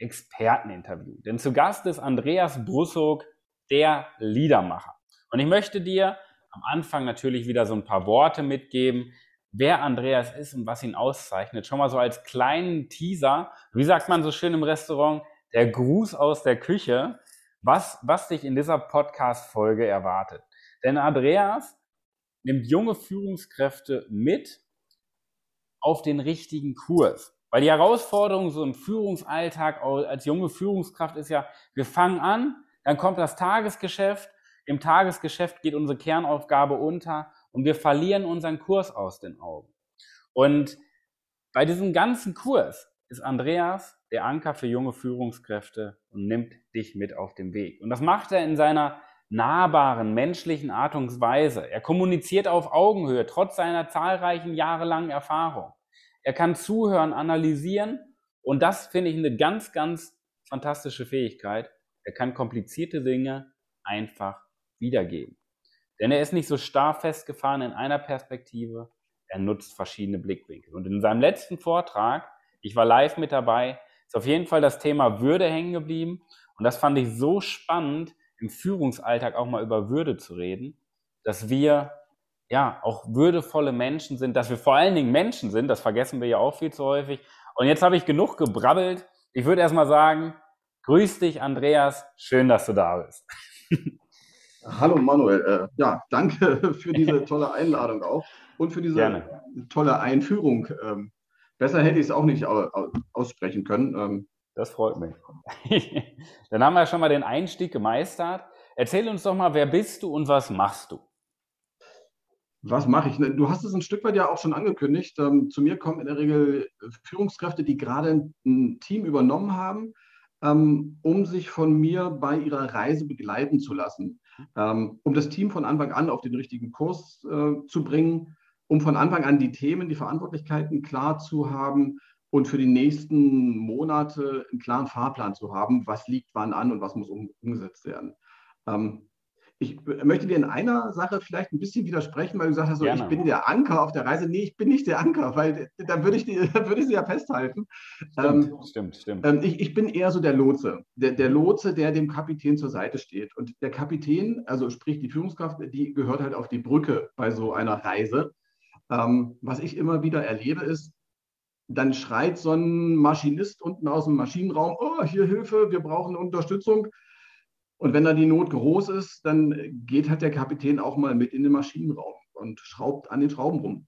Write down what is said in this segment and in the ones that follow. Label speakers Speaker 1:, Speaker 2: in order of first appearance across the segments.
Speaker 1: Experteninterview. Denn zu Gast ist Andreas Brussog, der Liedermacher. Und ich möchte dir am Anfang natürlich wieder so ein paar Worte mitgeben, wer Andreas ist und was ihn auszeichnet. Schon mal so als kleinen Teaser. Wie sagt man so schön im Restaurant? Der Gruß aus der Küche. Was, was dich in dieser Podcast-Folge erwartet. Denn Andreas nimmt junge Führungskräfte mit auf den richtigen Kurs. Weil die Herausforderung so im Führungsalltag als junge Führungskraft ist ja, wir fangen an, dann kommt das Tagesgeschäft, im Tagesgeschäft geht unsere Kernaufgabe unter und wir verlieren unseren Kurs aus den Augen. Und bei diesem ganzen Kurs ist Andreas der Anker für junge Führungskräfte und nimmt dich mit auf den Weg. Und das macht er in seiner nahbaren, menschlichen Art und Weise. Er kommuniziert auf Augenhöhe, trotz seiner zahlreichen jahrelangen Erfahrung. Er kann zuhören, analysieren und das finde ich eine ganz, ganz fantastische Fähigkeit. Er kann komplizierte Dinge einfach wiedergeben. Denn er ist nicht so starr festgefahren in einer Perspektive, er nutzt verschiedene Blickwinkel. Und in seinem letzten Vortrag, ich war live mit dabei, ist auf jeden Fall das Thema Würde hängen geblieben. Und das fand ich so spannend, im Führungsalltag auch mal über Würde zu reden, dass wir ja, auch würdevolle Menschen sind, dass wir vor allen Dingen Menschen sind, das vergessen wir ja auch viel zu häufig. Und jetzt habe ich genug gebrabbelt. Ich würde erstmal sagen, grüß dich, Andreas. Schön, dass du da bist.
Speaker 2: Hallo Manuel, äh, ja, danke für diese tolle Einladung auch und für diese Gerne. tolle Einführung. Ähm, besser hätte ich es auch nicht aussprechen können. Ähm,
Speaker 1: das freut mich. Dann haben wir schon mal den Einstieg gemeistert. Erzähl uns doch mal, wer bist du und was machst du?
Speaker 2: Was mache ich? Du hast es ein Stück weit ja auch schon angekündigt. Ähm, zu mir kommen in der Regel Führungskräfte, die gerade ein Team übernommen haben, ähm, um sich von mir bei ihrer Reise begleiten zu lassen, ähm, um das Team von Anfang an auf den richtigen Kurs äh, zu bringen, um von Anfang an die Themen, die Verantwortlichkeiten klar zu haben und für die nächsten Monate einen klaren Fahrplan zu haben, was liegt wann an und was muss umgesetzt werden. Ich möchte dir in einer Sache vielleicht ein bisschen widersprechen, weil du gesagt hast, so, ich bin der Anker auf der Reise. Nee, ich bin nicht der Anker, weil da würde ich, würde ich sie ja festhalten.
Speaker 1: Stimmt, ähm, stimmt. stimmt.
Speaker 2: Ähm, ich, ich, bin eher so der Lotse. Der, der Lotse, der dem Kapitän zur Seite steht. Und der Kapitän, also sprich die Führungskraft, die gehört halt auf die Brücke bei so einer Reise. Ähm, was ich immer wieder erlebe, ist, dann schreit so ein Maschinist unten aus dem Maschinenraum, oh, hier Hilfe, wir brauchen Unterstützung. Und wenn da die Not groß ist, dann geht halt der Kapitän auch mal mit in den Maschinenraum und schraubt an den Schrauben rum.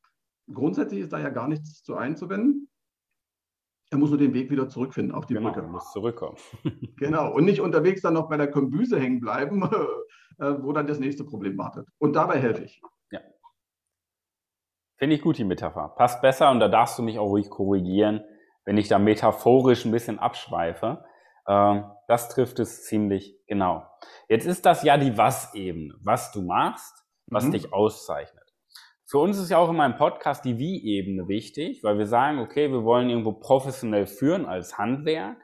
Speaker 2: Grundsätzlich ist da ja gar nichts zu einzuwenden. Er muss nur den Weg wieder zurückfinden auf die
Speaker 1: genau,
Speaker 2: Brücke.
Speaker 1: Er muss zurückkommen.
Speaker 2: genau. Und nicht unterwegs dann noch bei der Kombüse hängen bleiben, äh, wo dann das nächste Problem wartet. Und dabei helfe ich. Ja.
Speaker 1: Finde ich gut, die Metapher. Passt besser und da darfst du mich auch ruhig korrigieren, wenn ich da metaphorisch ein bisschen abschweife. Ähm, das trifft es ziemlich genau. Jetzt ist das ja die Was-Ebene, was du machst, was mhm. dich auszeichnet. Für uns ist ja auch in meinem Podcast die Wie-Ebene wichtig, weil wir sagen, okay, wir wollen irgendwo professionell führen als Handwerk,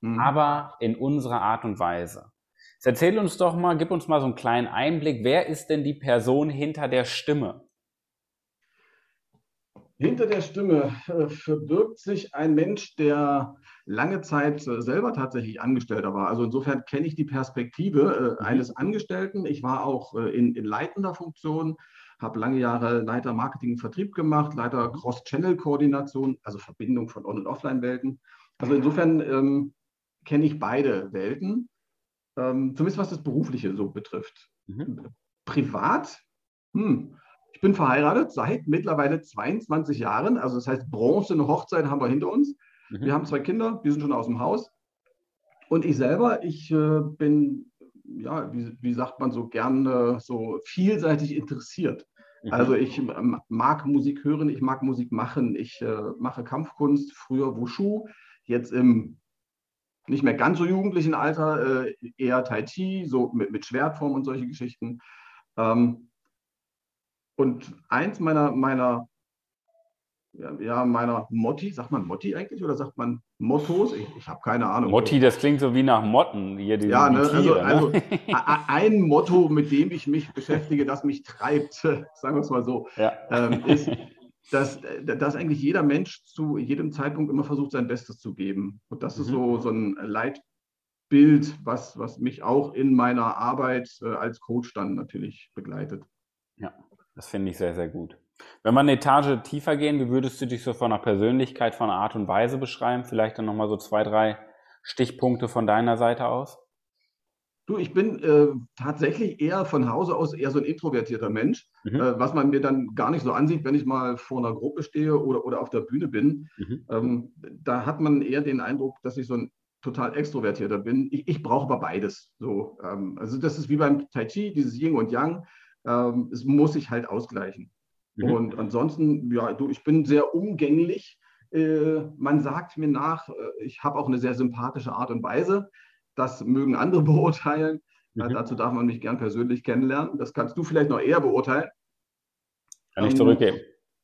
Speaker 1: mhm. aber in unserer Art und Weise. Jetzt erzähl uns doch mal, gib uns mal so einen kleinen Einblick, wer ist denn die Person hinter der Stimme?
Speaker 2: Hinter der Stimme äh, verbirgt sich ein Mensch, der lange Zeit äh, selber tatsächlich Angestellter war. Also insofern kenne ich die Perspektive äh, mhm. eines Angestellten. Ich war auch in, in leitender Funktion, habe lange Jahre Leiter Marketing und Vertrieb gemacht, Leiter mhm. Cross-Channel-Koordination, also Verbindung von On- und Offline-Welten. Also insofern ähm, kenne ich beide Welten, ähm, zumindest was das Berufliche so betrifft. Mhm. Privat, hm, ich bin verheiratet seit mittlerweile 22 Jahren. Also das heißt, Bronze, eine Hochzeit haben wir hinter uns. Mhm. Wir haben zwei Kinder, die sind schon aus dem Haus. Und ich selber, ich äh, bin, ja, wie, wie, sagt man so gern, äh, so vielseitig interessiert. Mhm. Also ich ähm, mag Musik hören, ich mag Musik machen. Ich äh, mache Kampfkunst, früher Wushu, jetzt im nicht mehr ganz so jugendlichen Alter, äh, eher Tai Chi, so mit, mit Schwertform und solche Geschichten. Ähm, und eins meiner, meiner, ja, meiner Motti, sagt man Motti eigentlich oder sagt man Mottos? Ich, ich habe keine Ahnung.
Speaker 1: Motti, das klingt so wie nach Motten. Hier,
Speaker 2: die, ja, ne, Tiere, also, ne? also ein Motto, mit dem ich mich beschäftige, das mich treibt, sagen wir es mal so, ja. ähm, ist, dass, dass eigentlich jeder Mensch zu jedem Zeitpunkt immer versucht, sein Bestes zu geben. Und das mhm. ist so, so ein Leitbild, was, was mich auch in meiner Arbeit äh, als Coach dann natürlich begleitet.
Speaker 1: Ja, das finde ich sehr, sehr gut. Wenn wir eine Etage tiefer gehen, wie würdest du dich so von der Persönlichkeit, von der Art und Weise beschreiben? Vielleicht dann nochmal so zwei, drei Stichpunkte von deiner Seite aus?
Speaker 2: Du, ich bin äh, tatsächlich eher von Hause aus eher so ein introvertierter Mensch, mhm. äh, was man mir dann gar nicht so ansieht, wenn ich mal vor einer Gruppe stehe oder, oder auf der Bühne bin. Mhm. Ähm, da hat man eher den Eindruck, dass ich so ein total extrovertierter bin. Ich, ich brauche aber beides. So, ähm, also das ist wie beim Tai Chi, dieses Yin und Yang. Ähm, es muss sich halt ausgleichen. Mhm. Und ansonsten, ja, du, ich bin sehr umgänglich. Äh, man sagt mir nach, äh, ich habe auch eine sehr sympathische Art und Weise. Das mögen andere beurteilen. Mhm. Äh, dazu darf man mich gern persönlich kennenlernen. Das kannst du vielleicht noch eher beurteilen.
Speaker 1: Kann ich ähm, zurückgeben.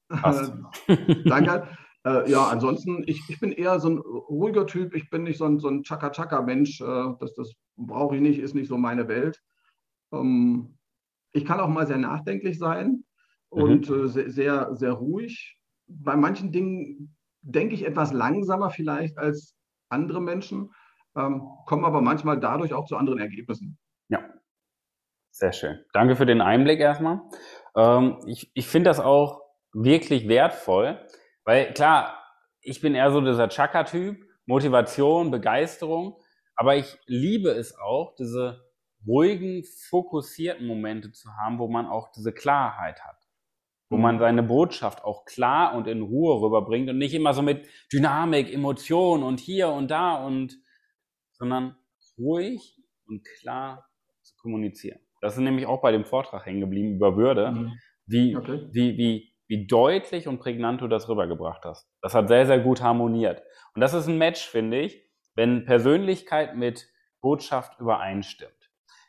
Speaker 2: Danke. Äh, ja, ansonsten, ich, ich bin eher so ein ruhiger Typ. Ich bin nicht so ein, so ein Chaka-Chaka-Mensch. Äh, das das brauche ich nicht, ist nicht so meine Welt. Ähm, ich kann auch mal sehr nachdenklich sein und mhm. äh, sehr, sehr, ruhig. Bei manchen Dingen denke ich etwas langsamer vielleicht als andere Menschen ähm, kommen aber manchmal dadurch auch zu anderen Ergebnissen.
Speaker 1: Ja, sehr schön. Danke für den Einblick erstmal. Ähm, ich ich finde das auch wirklich wertvoll, weil klar, ich bin eher so dieser Chaka-Typ, Motivation, Begeisterung, aber ich liebe es auch, diese ruhigen, fokussierten Momente zu haben, wo man auch diese Klarheit hat wo man mhm. seine Botschaft auch klar und in Ruhe rüberbringt und nicht immer so mit Dynamik, Emotion und hier und da und sondern ruhig und klar zu kommunizieren. Das ist nämlich auch bei dem Vortrag hängen geblieben über Würde, mhm. wie, okay. wie, wie, wie deutlich und prägnant du das rübergebracht hast. Das hat sehr, sehr gut harmoniert. Und das ist ein Match, finde ich, wenn Persönlichkeit mit Botschaft übereinstimmt.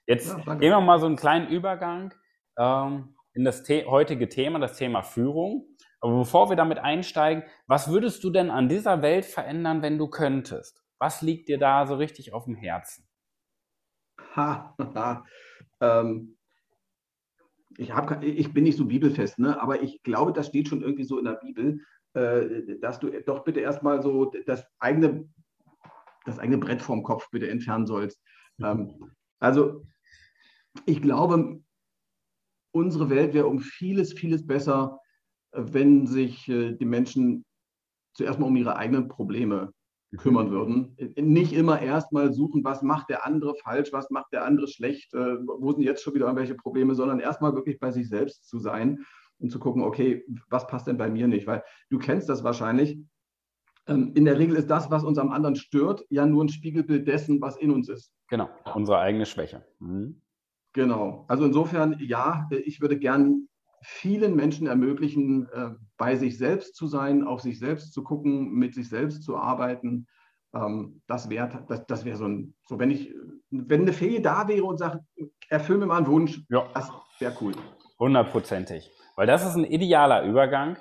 Speaker 1: Jetzt ja, gehen wir mal so einen kleinen Übergang ähm, in das The heutige Thema, das Thema Führung. Aber bevor wir damit einsteigen, was würdest du denn an dieser Welt verändern, wenn du könntest? Was liegt dir da so richtig auf dem Herzen?
Speaker 2: Ha, ha. Ähm, ich, hab, ich bin nicht so bibelfest, ne? aber ich glaube, das steht schon irgendwie so in der Bibel, äh, dass du doch bitte erstmal so das eigene, das eigene Brett vom Kopf bitte entfernen sollst. Mhm. Ähm, also ich glaube, unsere Welt wäre um vieles, vieles besser, äh, wenn sich äh, die Menschen zuerst mal um ihre eigenen Probleme kümmern würden. Nicht immer erstmal suchen, was macht der andere falsch, was macht der andere schlecht, äh, wo sind jetzt schon wieder irgendwelche Probleme, sondern erstmal wirklich bei sich selbst zu sein und zu gucken, okay, was passt denn bei mir nicht? Weil du kennst das wahrscheinlich. Ähm, in der Regel ist das, was uns am anderen stört, ja nur ein Spiegelbild dessen, was in uns ist.
Speaker 1: Genau, unsere eigene Schwäche. Mhm.
Speaker 2: Genau. Also insofern, ja, ich würde gern vielen Menschen ermöglichen, äh, bei sich selbst zu sein, auf sich selbst zu gucken, mit sich selbst zu arbeiten. Ähm, das wäre das, das wär so ein, so wenn ich, wenn eine Fee da wäre und sagt, erfüll mir mal einen Wunsch, ja. das wäre cool.
Speaker 1: Hundertprozentig. Weil das ist ein idealer Übergang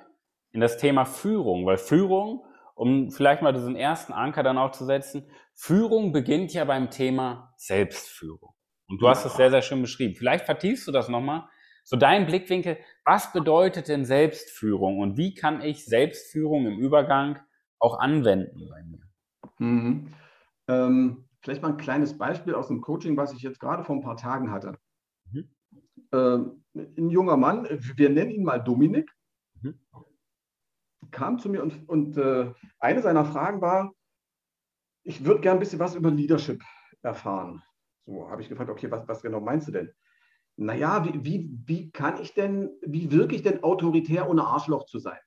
Speaker 1: in das Thema Führung, weil Führung, um vielleicht mal diesen ersten Anker dann auch zu setzen, Führung beginnt ja beim Thema Selbstführung. Und du hast es sehr, sehr schön beschrieben. Vielleicht vertiefst du das nochmal, so dein Blickwinkel, was bedeutet denn Selbstführung und wie kann ich Selbstführung im Übergang auch anwenden bei mir?
Speaker 2: Mhm. Ähm, vielleicht mal ein kleines Beispiel aus dem Coaching, was ich jetzt gerade vor ein paar Tagen hatte. Mhm. Ähm, ein junger Mann, wir nennen ihn mal Dominik, mhm. kam zu mir und, und äh, eine seiner Fragen war, ich würde gerne ein bisschen was über Leadership erfahren. So habe ich gefragt, okay, was, was genau meinst du denn? naja, wie, wie, wie kann ich denn, wie wirke ich denn autoritär, ohne Arschloch zu sein?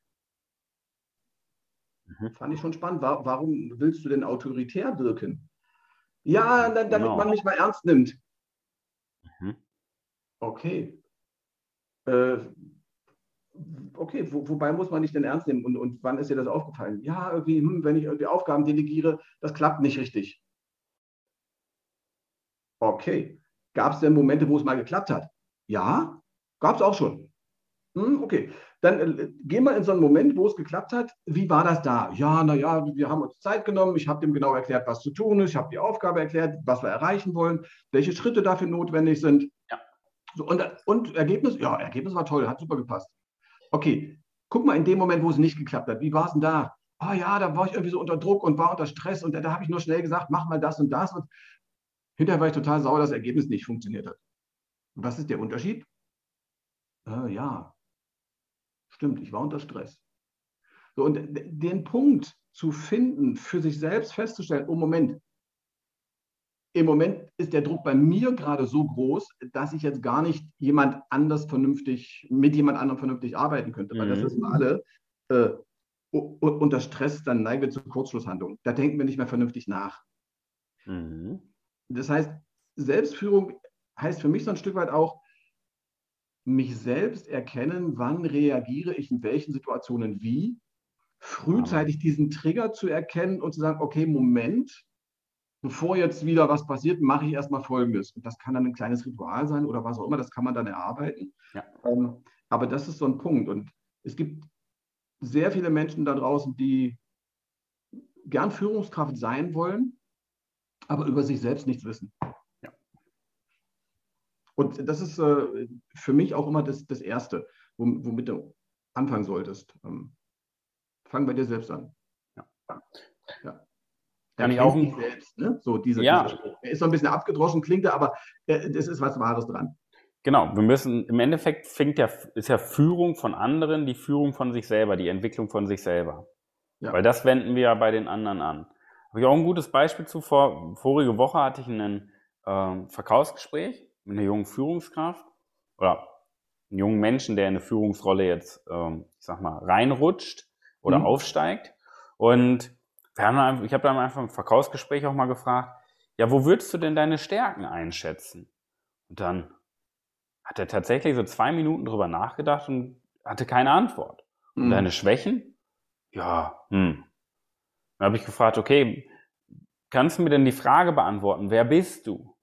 Speaker 2: Mhm. Fand ich schon spannend. Warum willst du denn autoritär wirken? Ja, damit genau. man mich mal ernst nimmt. Mhm. Okay. Äh, okay, wo, wobei muss man dich denn ernst nehmen und, und wann ist dir das aufgefallen? Ja, irgendwie, hm, wenn ich irgendwie Aufgaben delegiere, das klappt nicht richtig. Okay. Gab es denn Momente, wo es mal geklappt hat? Ja, gab es auch schon. Hm, okay. Dann äh, gehen wir in so einen Moment, wo es geklappt hat. Wie war das da? Ja, naja, wir haben uns Zeit genommen. Ich habe dem genau erklärt, was zu tun ist. Ich habe die Aufgabe erklärt, was wir erreichen wollen, welche Schritte dafür notwendig sind. Ja. So, und, und Ergebnis? Ja, Ergebnis war toll, hat super gepasst. Okay, guck mal in dem Moment, wo es nicht geklappt hat. Wie war es denn da? Ah oh, ja, da war ich irgendwie so unter Druck und war unter Stress und da, da habe ich nur schnell gesagt, mach mal das und das. Und hinterher war ich total sauer, dass das Ergebnis nicht funktioniert hat. Und was ist der Unterschied? Äh, ja, stimmt, ich war unter Stress. So, und den Punkt zu finden, für sich selbst festzustellen, oh Moment, im Moment ist der Druck bei mir gerade so groß, dass ich jetzt gar nicht jemand anders vernünftig, mit jemand anderem vernünftig arbeiten könnte. Weil das mhm. wissen wir alle. Äh, unter Stress, dann neigen wir zu Kurzschlusshandlungen. Da denken wir nicht mehr vernünftig nach. Mhm. Das heißt, Selbstführung heißt für mich so ein Stück weit auch, mich selbst erkennen, wann reagiere ich in welchen Situationen wie, frühzeitig diesen Trigger zu erkennen und zu sagen, okay, Moment, bevor jetzt wieder was passiert, mache ich erstmal Folgendes. Und das kann dann ein kleines Ritual sein oder was auch immer, das kann man dann erarbeiten. Ja. Ähm, aber das ist so ein Punkt. Und es gibt sehr viele Menschen da draußen, die gern Führungskraft sein wollen, aber über sich selbst nichts wissen. Und das ist äh, für mich auch immer das, das Erste, womit du anfangen solltest. Ähm, fang bei dir selbst an. Ja.
Speaker 1: ja. Kann ich auch
Speaker 2: selbst, ne? So diese, ja. Dieser Spruch. Er ist so ein bisschen abgedroschen, klingt er, aber äh, es ist was Wahres dran.
Speaker 1: Genau, wir müssen, im Endeffekt fängt ja, ist ja Führung von anderen die Führung von sich selber, die Entwicklung von sich selber. Ja. Weil das wenden wir ja bei den anderen an. Habe ich auch ein gutes Beispiel zu. Vor, vorige Woche hatte ich ein äh, Verkaufsgespräch mit einer jungen Führungskraft oder einen jungen Menschen, der in eine Führungsrolle jetzt, ähm, ich sag mal, reinrutscht oder mhm. aufsteigt. Und wir haben dann, ich habe dann einfach im Verkaufsgespräch auch mal gefragt, ja, wo würdest du denn deine Stärken einschätzen? Und dann hat er tatsächlich so zwei Minuten drüber nachgedacht und hatte keine Antwort. Mhm. Und deine Schwächen? Ja, hm. Dann habe ich gefragt, okay, kannst du mir denn die Frage beantworten, wer bist du?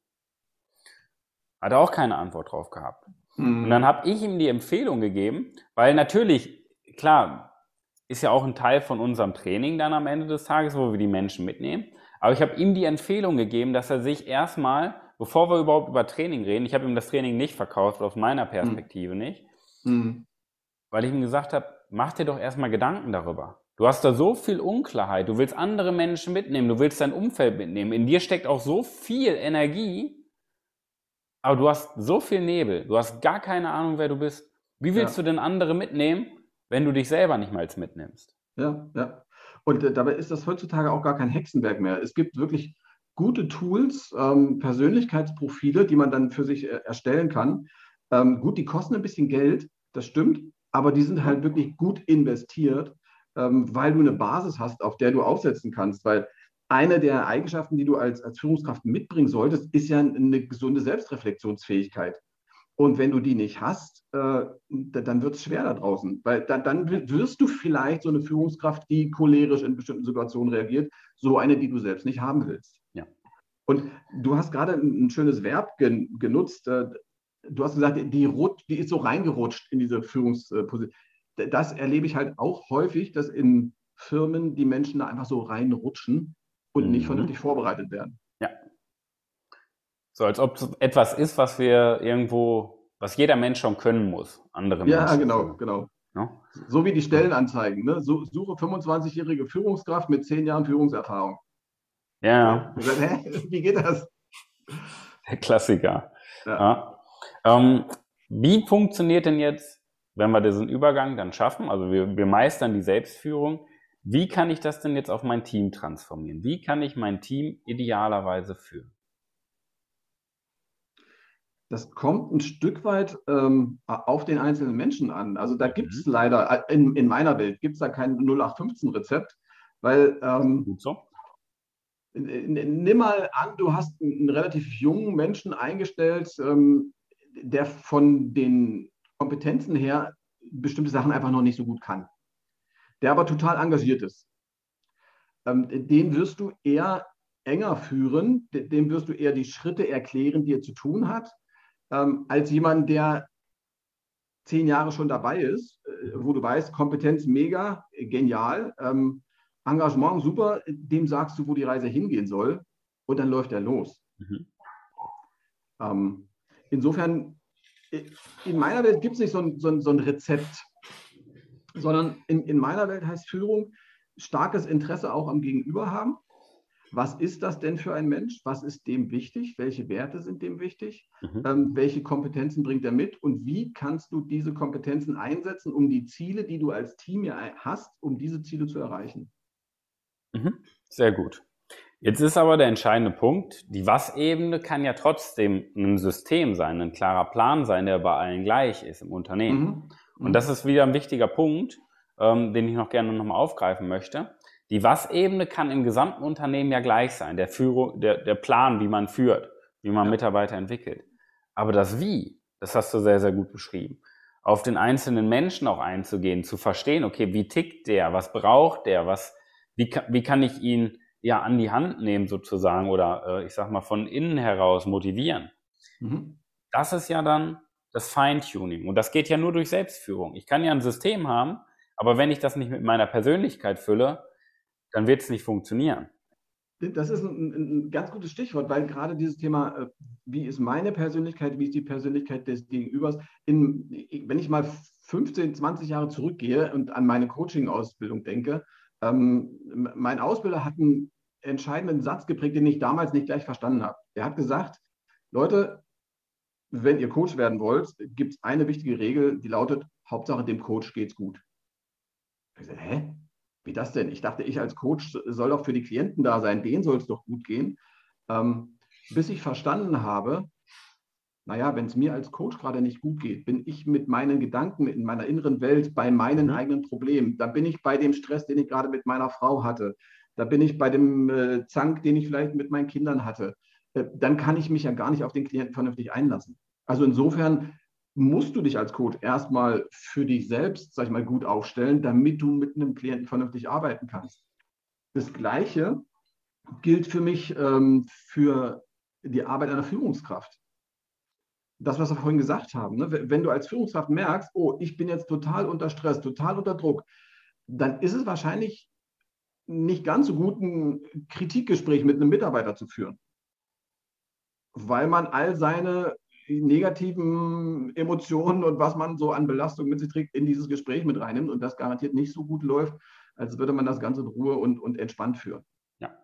Speaker 1: Hat er auch keine Antwort drauf gehabt. Mhm. Und dann habe ich ihm die Empfehlung gegeben, weil natürlich, klar, ist ja auch ein Teil von unserem Training dann am Ende des Tages, wo wir die Menschen mitnehmen. Aber ich habe ihm die Empfehlung gegeben, dass er sich erstmal, bevor wir überhaupt über Training reden, ich habe ihm das Training nicht verkauft, aus meiner Perspektive mhm. nicht, mhm. weil ich ihm gesagt habe, mach dir doch erstmal Gedanken darüber. Du hast da so viel Unklarheit, du willst andere Menschen mitnehmen, du willst dein Umfeld mitnehmen. In dir steckt auch so viel Energie, aber du hast so viel Nebel, du hast gar keine Ahnung, wer du bist. Wie willst ja. du denn andere mitnehmen, wenn du dich selber nicht mal mitnimmst?
Speaker 2: Ja, ja. Und äh, dabei ist das heutzutage auch gar kein Hexenwerk mehr. Es gibt wirklich gute Tools, ähm, Persönlichkeitsprofile, die man dann für sich äh, erstellen kann. Ähm, gut, die kosten ein bisschen Geld, das stimmt, aber die sind halt wirklich gut investiert, weil du eine Basis hast, auf der du aufsetzen kannst. Weil eine der Eigenschaften, die du als, als Führungskraft mitbringen solltest, ist ja eine gesunde Selbstreflexionsfähigkeit. Und wenn du die nicht hast, äh, dann wird es schwer da draußen. Weil da, dann wirst du vielleicht so eine Führungskraft, die cholerisch in bestimmten Situationen reagiert, so eine, die du selbst nicht haben willst. Ja. Und du hast gerade ein, schönes Verb gen, genutzt. Äh, du hast gesagt, die, die ist so reingerutscht in diese Führungsposition. Das erlebe ich halt auch häufig, dass in Firmen die Menschen da einfach so reinrutschen und nicht mhm. vernünftig vorbereitet werden.
Speaker 1: Ja. So als ob es etwas ist, was wir irgendwo, was jeder Mensch schon können muss. Andere
Speaker 2: ja, Menschen. genau, genau. Ja? So wie die Stellenanzeigen. Ne? Suche 25-jährige Führungskraft mit 10 Jahren Führungserfahrung.
Speaker 1: Ja.
Speaker 2: ja. Hä? Wie geht das?
Speaker 1: Der Klassiker. Ja. ja. Ähm, wie funktioniert denn jetzt, wenn wir diesen Übergang dann schaffen? Also wir, wir meistern die Selbstführung. Wie kann ich das denn jetzt auf mein Team transformieren? Wie kann ich mein Team idealerweise führen?
Speaker 2: Das kommt ein Stück weit ähm, auf den einzelnen Menschen an. Also da gibt es mhm. leider, äh, in, in meiner Welt gibt es da kein 0815-Rezept, weil ähm, Gut so. nimm mal an, du hast einen relativ jungen Menschen eingestellt, ähm, der von den Kompetenzen her bestimmte Sachen einfach noch nicht so gut kann der aber total engagiert ist. Ähm, den wirst du eher enger führen, dem wirst du eher die Schritte erklären, die er zu tun hat, ähm, als jemand, der zehn Jahre schon dabei ist, äh, wo du weißt, Kompetenz mega, genial, ähm, Engagement super, dem sagst du, wo die Reise hingehen soll und dann läuft er los. Mhm. Insofern, in meiner Welt gibt es nicht so ein, so, ein, so ein, Rezept, sondern in, in meiner Welt heißt Führung starkes Interesse auch am Gegenüber haben. Was ist das denn für ein Mensch? Was ist dem wichtig? Welche Werte sind dem wichtig? Mhm. Ähm, welche Kompetenzen bringt er mit? Und wie kannst du diese Kompetenzen einsetzen, um die Ziele, die du als Team ja hast, um diese Ziele zu erreichen?
Speaker 1: Mhm. Sehr gut. Jetzt ist aber der entscheidende Punkt, die Was-Ebene kann ja trotzdem ein System sein, ein klarer Plan sein, der bei allen gleich ist im Unternehmen. Mhm. Und das ist wieder ein wichtiger Punkt, ähm, den ich noch gerne nochmal aufgreifen möchte. Die Was-Ebene kann im gesamten Unternehmen ja gleich sein, der, Führung, der, der Plan, wie man führt, wie man ja. Mitarbeiter entwickelt. Aber das Wie, das hast du sehr, sehr gut beschrieben. Auf den einzelnen Menschen auch einzugehen, zu verstehen, okay, wie tickt der, was braucht der, was, wie, wie kann ich ihn ja an die Hand nehmen sozusagen oder äh, ich sag mal von innen heraus motivieren. Mhm. Das ist ja dann das Feintuning und das geht ja nur durch Selbstführung. Ich kann ja ein System haben, aber wenn ich das nicht mit meiner Persönlichkeit fülle, dann wird es nicht funktionieren.
Speaker 2: Das ist ein, ein, ganz gutes Stichwort, weil gerade dieses Thema, äh, wie ist meine Persönlichkeit, wie ist die Persönlichkeit des Gegenübers, in, wenn ich mal 15, 20 Jahre zurückgehe und an meine Coaching-Ausbildung denke, ähm, mein Ausbilder hat einen entscheidenden Satz geprägt, den ich damals nicht gleich verstanden habe. Er hat gesagt, Leute, wenn ihr Coach werden wollt, gibt es eine wichtige Regel, die lautet, Hauptsache dem Coach geht's gut. Ich sage, hä? Wie das denn? Ich dachte, ich als Coach soll doch für die Klienten da sein, denen soll es doch gut gehen. Ähm, bis ich verstanden habe, naja, wenn es mir als Coach gerade nicht gut geht, bin ich mit meinen Gedanken in meiner inneren Welt bei meinen mhm. eigenen Problemen. Da bin ich bei dem Stress, den ich gerade mit meiner Frau hatte. Da bin ich bei dem äh, Zank, den ich vielleicht mit meinen Kindern hatte. Äh, dann kann ich mich ja gar nicht auf den Klienten vernünftig einlassen. Also insofern musst du dich als Coach erstmal für dich selbst, sag ich mal, gut aufstellen, damit du mit einem Klienten vernünftig arbeiten kannst. Das Gleiche gilt für mich ähm, für die Arbeit einer Führungskraft das, was wir vorhin gesagt haben, ne? wenn du als Führungskraft merkst, oh, ich bin jetzt total unter Stress, total unter Druck, dann ist es wahrscheinlich nicht ganz so gut, ein Kritikgespräch mit einem Mitarbeiter zu führen, weil man all seine negativen Emotionen und was man so an Belastung mit sich trägt, in dieses Gespräch mit reinnimmt und das garantiert nicht so gut läuft, als würde man das Ganze in Ruhe und, und entspannt führen.
Speaker 1: Ja,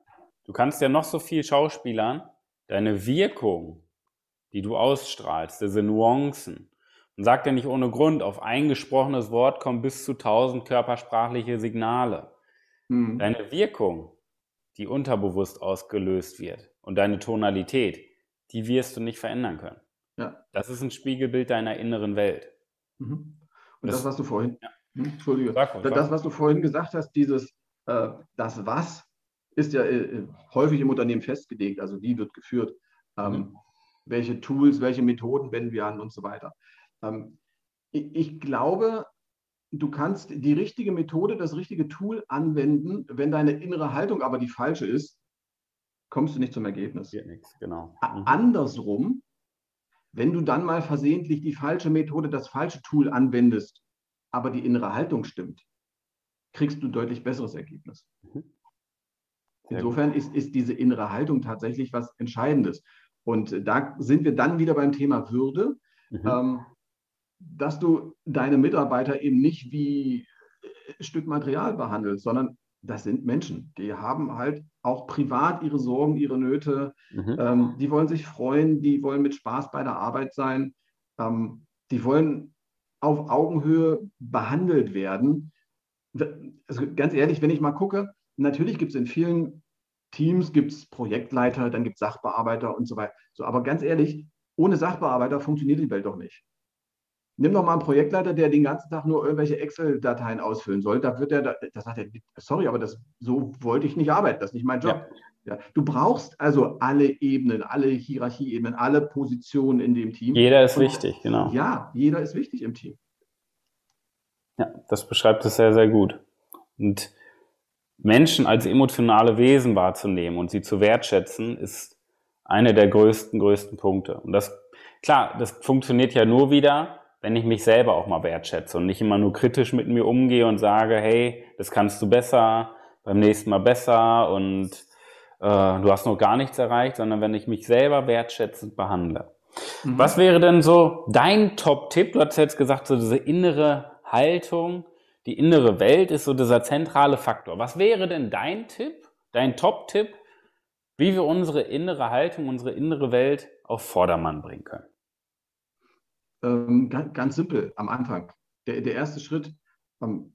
Speaker 1: du kannst ja noch so viel schauspielern, deine Wirkung die du ausstrahlst, diese Nuancen. Und sag dir nicht ohne Grund, auf ein gesprochenes Wort kommen bis zu tausend körpersprachliche Signale. Mhm. Deine Wirkung, die unterbewusst ausgelöst wird und deine Tonalität, die wirst du nicht verändern können. Ja. Das ist ein Spiegelbild deiner inneren Welt.
Speaker 2: Mhm. Und das, das, was du vorhin, ja. Hm, Entschuldige, sag, das, was du vorhin gesagt hast, dieses, äh, das Was, ist ja äh, häufig im Unternehmen festgelegt, also wie wird geführt. Ähm, mhm welche Tools, welche Methoden wenden wir an und so weiter. Ähm, ich, ich glaube, du kannst die richtige Methode, das richtige Tool anwenden, wenn deine innere Haltung aber die falsche ist, kommst du nicht zum Ergebnis. Geht nichts, genau. Mhm. Andersrum, wenn du dann mal versehentlich die falsche Methode, das falsche Tool anwendest, aber die innere Haltung stimmt, kriegst du deutlich besseres Ergebnis. Mhm. Insofern ist, ist diese innere Haltung tatsächlich was Entscheidendes. Und da sind wir dann wieder beim Thema Würde, mhm. ähm, dass du deine Mitarbeiter eben nicht wie ein Stück Material behandelst, sondern das sind Menschen. Die haben halt auch privat ihre Sorgen, ihre Nöte. Mhm. Ähm, die wollen sich freuen, die wollen mit Spaß bei der Arbeit sein. Ähm, die wollen auf Augenhöhe behandelt werden. Also ganz ehrlich, wenn ich mal gucke, natürlich gibt es in vielen Teams gibt es Projektleiter, dann gibt es Sachbearbeiter und so weiter. So, aber ganz ehrlich, ohne Sachbearbeiter funktioniert die Welt doch nicht. Nimm doch mal einen Projektleiter, der den ganzen Tag nur irgendwelche Excel-Dateien ausfüllen soll. Da wird er, da, sagt er, sorry, aber das, so wollte ich nicht arbeiten, das ist nicht mein Job. Ja. Ja. Du brauchst also alle Ebenen, alle Hierarchieebenen, alle Positionen in dem Team.
Speaker 1: Jeder ist und, wichtig, genau.
Speaker 2: Ja, jeder ist wichtig im Team.
Speaker 1: Ja, das beschreibt es sehr, sehr gut. Und Menschen als emotionale Wesen wahrzunehmen und sie zu wertschätzen, ist einer der größten, größten Punkte. Und das, klar, das funktioniert ja nur wieder, wenn ich mich selber auch mal wertschätze und nicht immer nur kritisch mit mir umgehe und sage, hey, das kannst du besser, beim nächsten Mal besser und äh, du hast noch gar nichts erreicht, sondern wenn ich mich selber wertschätzend behandle. Mhm. Was wäre denn so dein Top-Tipp? Du hast jetzt gesagt, so diese innere Haltung, die innere Welt ist so dieser zentrale Faktor. Was wäre denn dein Tipp, dein Top-Tipp, wie wir unsere innere Haltung, unsere innere Welt auf Vordermann bringen können?
Speaker 2: Ähm, ganz, ganz, simpel am Anfang. Der, der erste Schritt, ähm,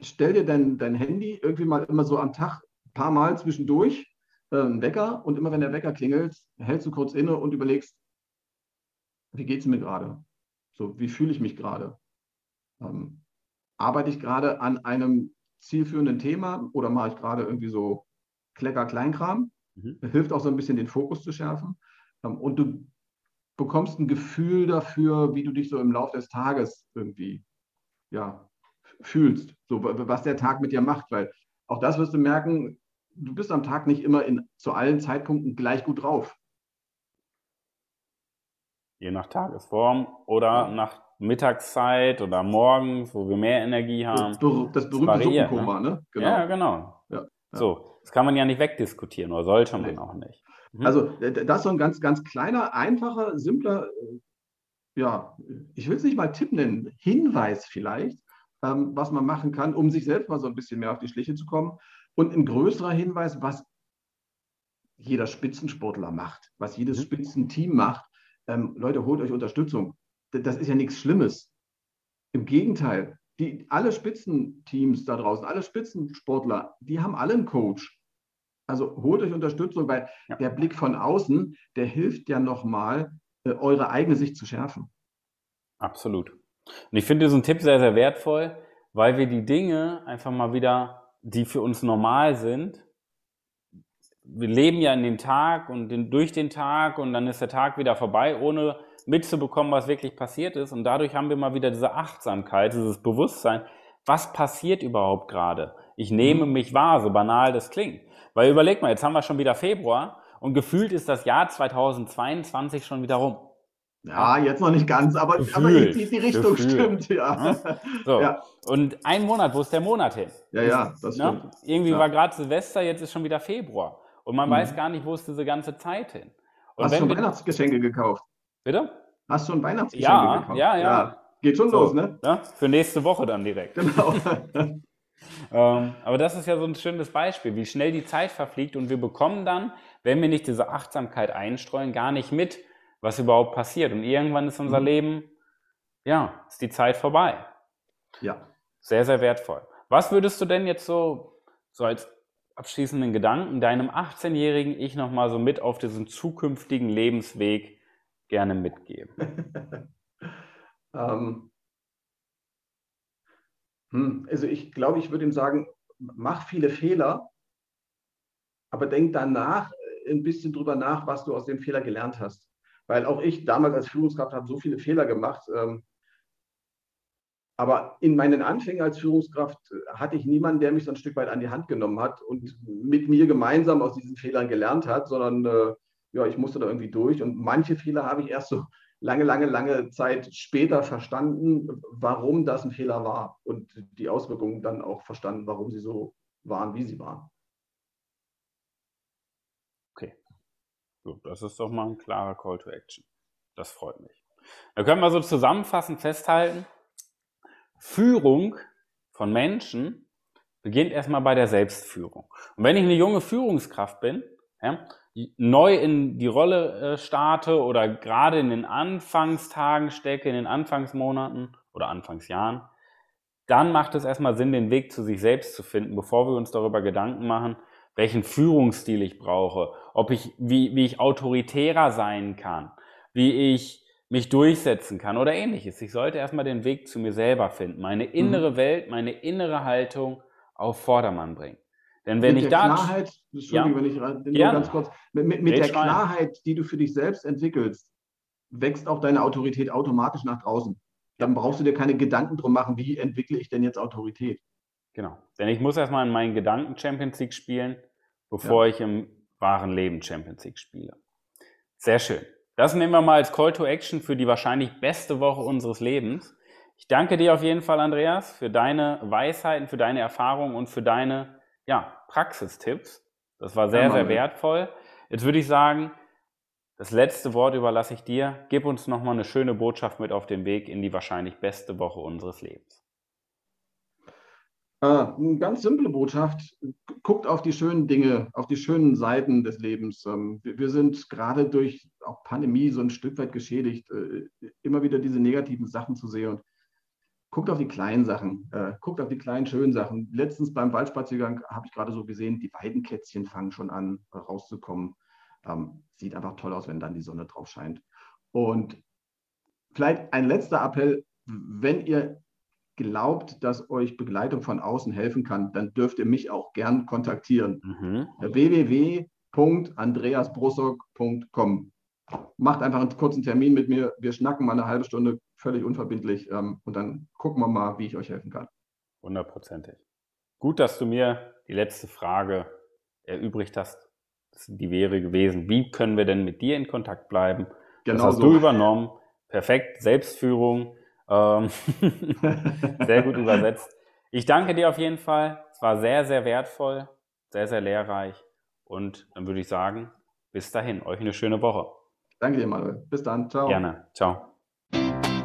Speaker 2: stell dir dein, dein Handy irgendwie mal immer so am Tag ein paar Mal zwischendurch äh, einen Wecker und immer wenn der Wecker klingelt, hältst du kurz inne und überlegst, wie geht es mir gerade? So, wie fühle ich mich gerade? Ähm, arbeite ich gerade an einem zielführenden Thema oder mache ich gerade irgendwie so Klecker-Kleinkram? Mhm. Hilft auch so ein bisschen den Fokus zu schärfen. Ähm, und du bekommst ein Gefühl dafür, wie du dich so im Laufe des Tages irgendwie ja, fühlst, so, was der Tag mit dir macht. Weil auch das wirst du merken, du bist am Tag nicht immer in, zu allen Zeitpunkten gleich gut drauf.
Speaker 1: Je nach Tagesform oder nach Mittagszeit oder morgens, wo wir mehr Energie haben.
Speaker 2: Das, das berühmte Suppenkoma, ne? ne?
Speaker 1: Genau. Ja, genau. Ja, ja. So, das kann man ja nicht wegdiskutieren oder sollte man nee. auch nicht.
Speaker 2: Mhm. Also das ist so ein ganz, ganz kleiner, einfacher, simpler, äh, ja, ich will es nicht mal Tipp nennen, Hinweis vielleicht, ähm, was man machen kann, um sich selbst mal so ein bisschen mehr auf die Schliche zu kommen. Und ein größerer Hinweis, was jeder Spitzensportler macht, was jedes mhm. Spitzenteam macht. Ähm, Leute, holt euch Unterstützung. Das ist ja nichts Schlimmes. Im Gegenteil, die, alle Spitzenteams da draußen, alle Spitzensportler, die haben alle einen Coach. Also holt euch Unterstützung, weil ja. der Blick von außen, der hilft ja nochmal, äh, eure eigene Sicht zu schärfen.
Speaker 1: Absolut. Und ich finde diesen Tipp sehr, sehr wertvoll, weil wir die Dinge einfach mal wieder, die für uns normal sind, wir leben ja in den Tag und den, durch den Tag und dann ist der Tag wieder vorbei, ohne mitzubekommen, was wirklich passiert ist. Und dadurch haben wir mal wieder diese Achtsamkeit, dieses Bewusstsein, was passiert überhaupt gerade? Ich nehme mhm. mich wahr, so banal das klingt. Weil überleg mal, jetzt haben wir schon wieder Februar und gefühlt ist das Jahr 2022 schon wieder rum.
Speaker 2: Ja, jetzt noch nicht ganz, aber, aber die, die, Richtung Gefühl. stimmt, ja.
Speaker 1: So. ja. Und ein Monat, wo ist der Monat hin?
Speaker 2: Ja, ja, das ne? stimmt.
Speaker 1: Irgendwie
Speaker 2: ja.
Speaker 1: war gerade Silvester, jetzt ist schon wieder Februar. Und man mhm. weiß gar nicht, wo ist diese ganze Zeit hin. Und
Speaker 2: Hast du Weihnachtsgeschenke gekauft?
Speaker 1: Bitte?
Speaker 2: Hast du ein Weihnachtsgeschenk
Speaker 1: ja,
Speaker 2: gekauft?
Speaker 1: Ja, ja, ja.
Speaker 2: Geht schon so, los, ne?
Speaker 1: Ja, für nächste Woche dann direkt. Genau. ähm, aber das ist ja so ein schönes Beispiel, wie schnell die Zeit verfliegt und wir bekommen dann, wenn wir nicht diese Achtsamkeit einstreuen, gar nicht mit, was überhaupt passiert. Und irgendwann ist unser mhm. Leben, ja, ist die Zeit vorbei.
Speaker 2: Ja.
Speaker 1: Sehr, sehr wertvoll. Was würdest du denn jetzt so, so als abschließenden Gedanken deinem 18-jährigen Ich nochmal so mit auf diesen zukünftigen Lebensweg gerne mitgeben?
Speaker 2: ähm, hm, also ich glaube, ich würde ihm sagen, mach viele Fehler, aber denk danach ein bisschen drüber nach, was du aus dem Fehler gelernt hast. Weil auch ich damals als Führungskraft habe so viele Fehler gemacht. Ähm, aber in meinen Anfängen als Führungskraft hatte ich niemanden, der mich so ein Stück weit an die Hand genommen hat und mit mir gemeinsam aus diesen Fehlern gelernt hat, sondern äh, ja, ich musste da irgendwie durch. Und manche Fehler habe ich erst so lange, lange, lange Zeit später verstanden, warum das ein Fehler war und die Auswirkungen dann auch verstanden, warum sie so waren, wie sie waren.
Speaker 1: Okay. Gut, das ist doch mal ein klarer Call to Action. Das freut mich. Da können wir so zusammenfassend festhalten, Führung von Menschen beginnt erstmal bei der Selbstführung. Und wenn ich eine junge Führungskraft bin, ja, neu in die Rolle äh, starte oder gerade in den Anfangstagen stecke, in den Anfangsmonaten oder Anfangsjahren, dann macht es erstmal Sinn, den Weg zu sich selbst zu finden, bevor wir uns darüber Gedanken machen, welchen Führungsstil ich brauche, ob ich, wie, wie ich autoritärer sein kann, wie ich mich durchsetzen kann oder ähnliches. Ich sollte erstmal den Weg zu mir selber finden, meine innere mhm. Welt, meine innere Haltung auf Vordermann bringen. Denn wenn
Speaker 2: mit
Speaker 1: ich
Speaker 2: da. Klarheit, Entschuldigung, ja, wenn ich nur ja. ganz kurz, mit, mit, mit der Klarheit, die du für dich selbst entwickelst, wächst auch deine Autorität automatisch nach draußen. Dann brauchst du dir keine Gedanken drum machen, wie entwickle ich denn jetzt Autorität.
Speaker 1: Genau. Denn ich muss erstmal in meinen Gedanken Champions League spielen, bevor ja. ich im wahren Leben Champions League spiele. Sehr schön. Das nehmen wir mal als Call to Action für die wahrscheinlich beste Woche unseres Lebens. Ich danke dir auf jeden Fall, Andreas, für deine Weisheiten, für deine Erfahrungen und für deine ja, Praxistipps. Das war sehr, ja, sehr wertvoll. Jetzt würde ich sagen, das letzte Wort überlasse ich dir. Gib uns nochmal eine schöne Botschaft mit auf den Weg in die wahrscheinlich beste Woche unseres Lebens.
Speaker 2: Äh, eine ganz simple Botschaft. Guckt auf die schönen Dinge, auf die schönen Seiten des Lebens. Ähm, wir sind gerade durch auch Pandemie so ein Stück weit geschädigt, äh, immer wieder diese negativen Sachen zu sehen. Und guckt auf die kleinen Sachen, äh, guckt auf die kleinen schönen Sachen. Letztens beim Waldspaziergang habe ich gerade so gesehen, die Weidenkätzchen fangen schon an rauszukommen. Ähm, sieht einfach toll aus, wenn dann die Sonne drauf scheint. Und vielleicht ein letzter Appell, wenn ihr glaubt, dass euch Begleitung von außen helfen kann, dann dürft ihr mich auch gern kontaktieren. Mhm. www.andreasbrosok.com. Macht einfach einen kurzen Termin mit mir. Wir schnacken mal eine halbe Stunde, völlig unverbindlich. Ähm, und dann gucken wir mal, wie ich euch helfen kann.
Speaker 1: Hundertprozentig. Gut, dass du mir die letzte Frage erübrigt hast. Die wäre gewesen, wie können wir denn mit dir in Kontakt bleiben? Genau das hast so. du übernommen. Perfekt, Selbstführung ähm, sehr gut übersetzt. Ich danke dir auf jeden Fall. Es war sehr, sehr wertvoll, sehr, sehr lehrreich. Und dann würde ich sagen, bis dahin, euch eine schöne Woche.
Speaker 2: Danke dir, Manuel. Bis dann. Ciao.
Speaker 1: Gerne. Ciao.